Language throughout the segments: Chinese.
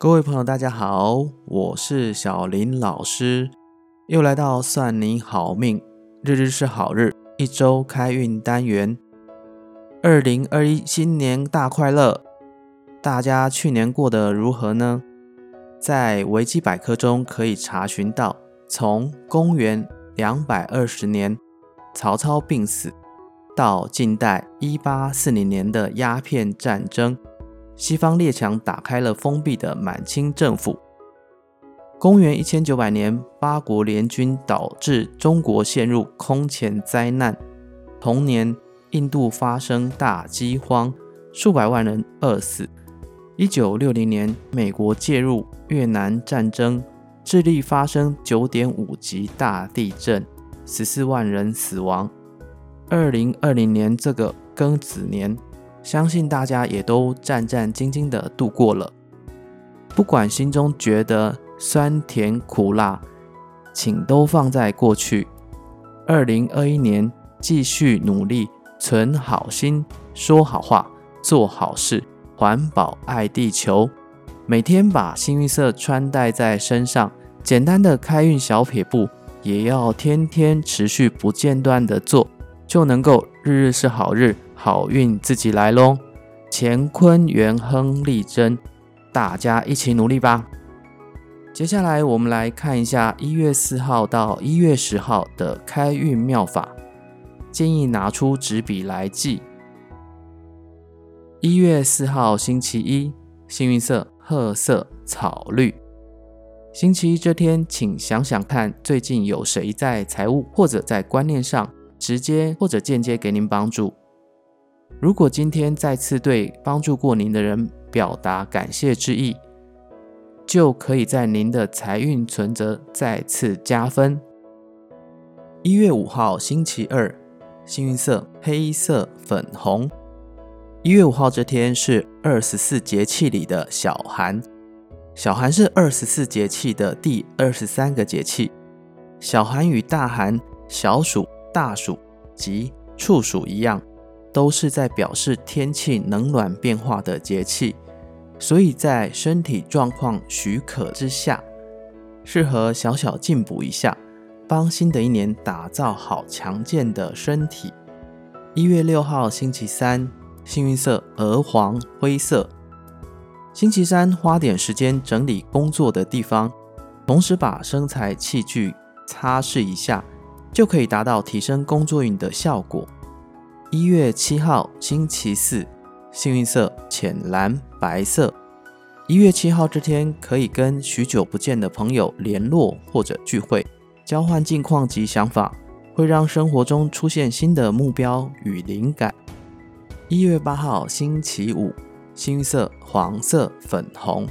各位朋友，大家好，我是小林老师，又来到算你好命，日日是好日，一周开运单元。二零二一新年大快乐！大家去年过得如何呢？在维基百科中可以查询到，从公元两百二十年曹操病死，到近代一八四零年的鸦片战争。西方列强打开了封闭的满清政府。公元一千九百年，八国联军导致中国陷入空前灾难。同年，印度发生大饥荒，数百万人饿死。一九六零年，美国介入越南战争，智利发生九点五级大地震，十四万人死亡。二零二零年这个庚子年。相信大家也都战战兢兢地度过了，不管心中觉得酸甜苦辣，请都放在过去。二零二一年，继续努力，存好心，说好话，做好事，环保爱地球。每天把幸运色穿戴在身上，简单的开运小撇步，也要天天持续不间断的做，就能够日日是好日。好运自己来喽！乾坤元亨利贞，大家一起努力吧。接下来我们来看一下一月四号到一月十号的开运妙法，建议拿出纸笔来记。一月四号星期一，幸运色褐色、草绿。星期一这天，请想想看，最近有谁在财务或者在观念上直接或者间接给您帮助？如果今天再次对帮助过您的人表达感谢之意，就可以在您的财运存折再次加分。一月五号星期二，幸运色黑色、粉红。一月五号这天是二十四节气里的小寒，小寒是二十四节气的第二十三个节气。小寒与大寒、小暑、大暑及处暑一样。都是在表示天气冷暖变化的节气，所以在身体状况许可之下，适合小小进补一下，帮新的一年打造好强健的身体。一月六号星期三，幸运色鹅黄灰色。星期三花点时间整理工作的地方，同时把生材器具擦拭一下，就可以达到提升工作运的效果。一月七号星期四，幸运色浅蓝白色。一月七号这天，可以跟许久不见的朋友联络或者聚会，交换近况及想法，会让生活中出现新的目标与灵感。一月八号星期五，幸运色黄色粉红。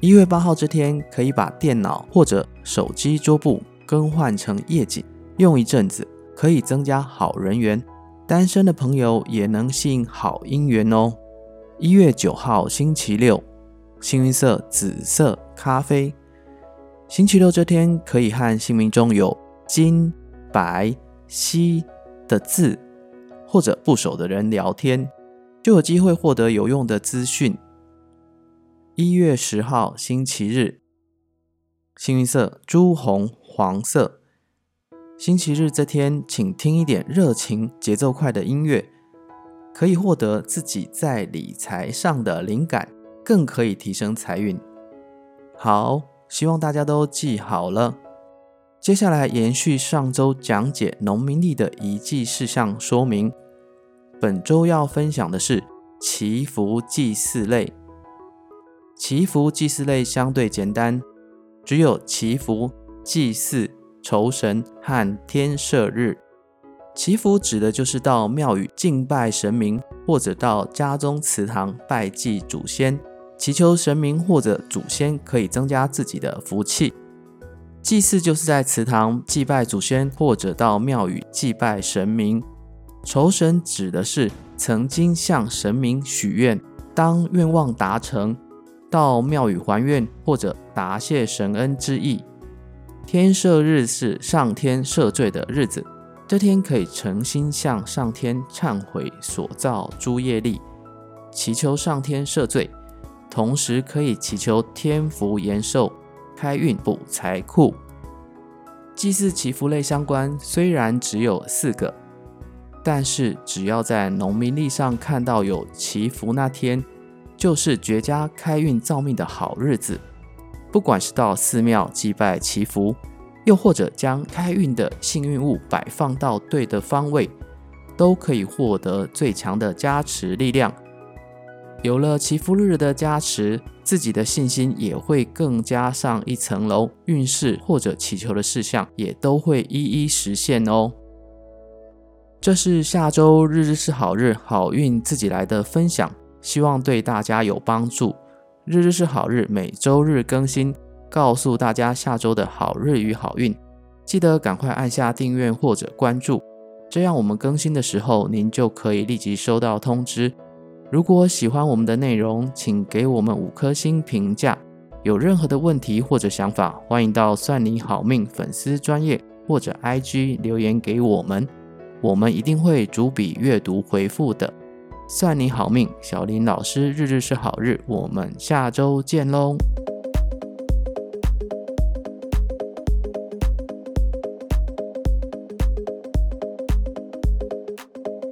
一月八号这天，可以把电脑或者手机桌布更换成夜景，用一阵子，可以增加好人缘。单身的朋友也能吸引好姻缘哦。一月九号星期六，幸运色紫色、咖啡。星期六这天可以和姓名中有金、白、西的字或者部首的人聊天，就有机会获得有用的资讯。一月十号星期日，幸运色朱红、黄色。星期日这天，请听一点热情、节奏快的音乐，可以获得自己在理财上的灵感，更可以提升财运。好，希望大家都记好了。接下来延续上周讲解农民历的一记事项说明，本周要分享的是祈福祭祀类。祈福祭祀类相对简单，只有祈福祭祀。酬神和天赦日，祈福指的就是到庙宇敬拜神明，或者到家中祠堂拜祭祖先，祈求神明或者祖先可以增加自己的福气。祭祀就是在祠堂祭拜祖先，或者到庙宇祭拜神明。酬神指的是曾经向神明许愿，当愿望达成，到庙宇还愿或者答谢神恩之意。天赦日是上天赦罪的日子，这天可以诚心向上天忏悔所造诸业力，祈求上天赦罪，同时可以祈求天福延寿、开运补财库。祭祀祈福类相关虽然只有四个，但是只要在农民历上看到有祈福那天，就是绝佳开运造命的好日子。不管是到寺庙祭拜祈福，又或者将开运的幸运物摆放到对的方位，都可以获得最强的加持力量。有了祈福日的加持，自己的信心也会更加上一层楼，运势或者祈求的事项也都会一一实现哦。这是下周日日是好日，好运自己来的分享，希望对大家有帮助。日日是好日，每周日更新，告诉大家下周的好日与好运。记得赶快按下订阅或者关注，这样我们更新的时候，您就可以立即收到通知。如果喜欢我们的内容，请给我们五颗星评价。有任何的问题或者想法，欢迎到算你好命粉丝专业或者 IG 留言给我们，我们一定会逐笔阅读回复的。算你好命，小林老师日日是好日，我们下周见喽。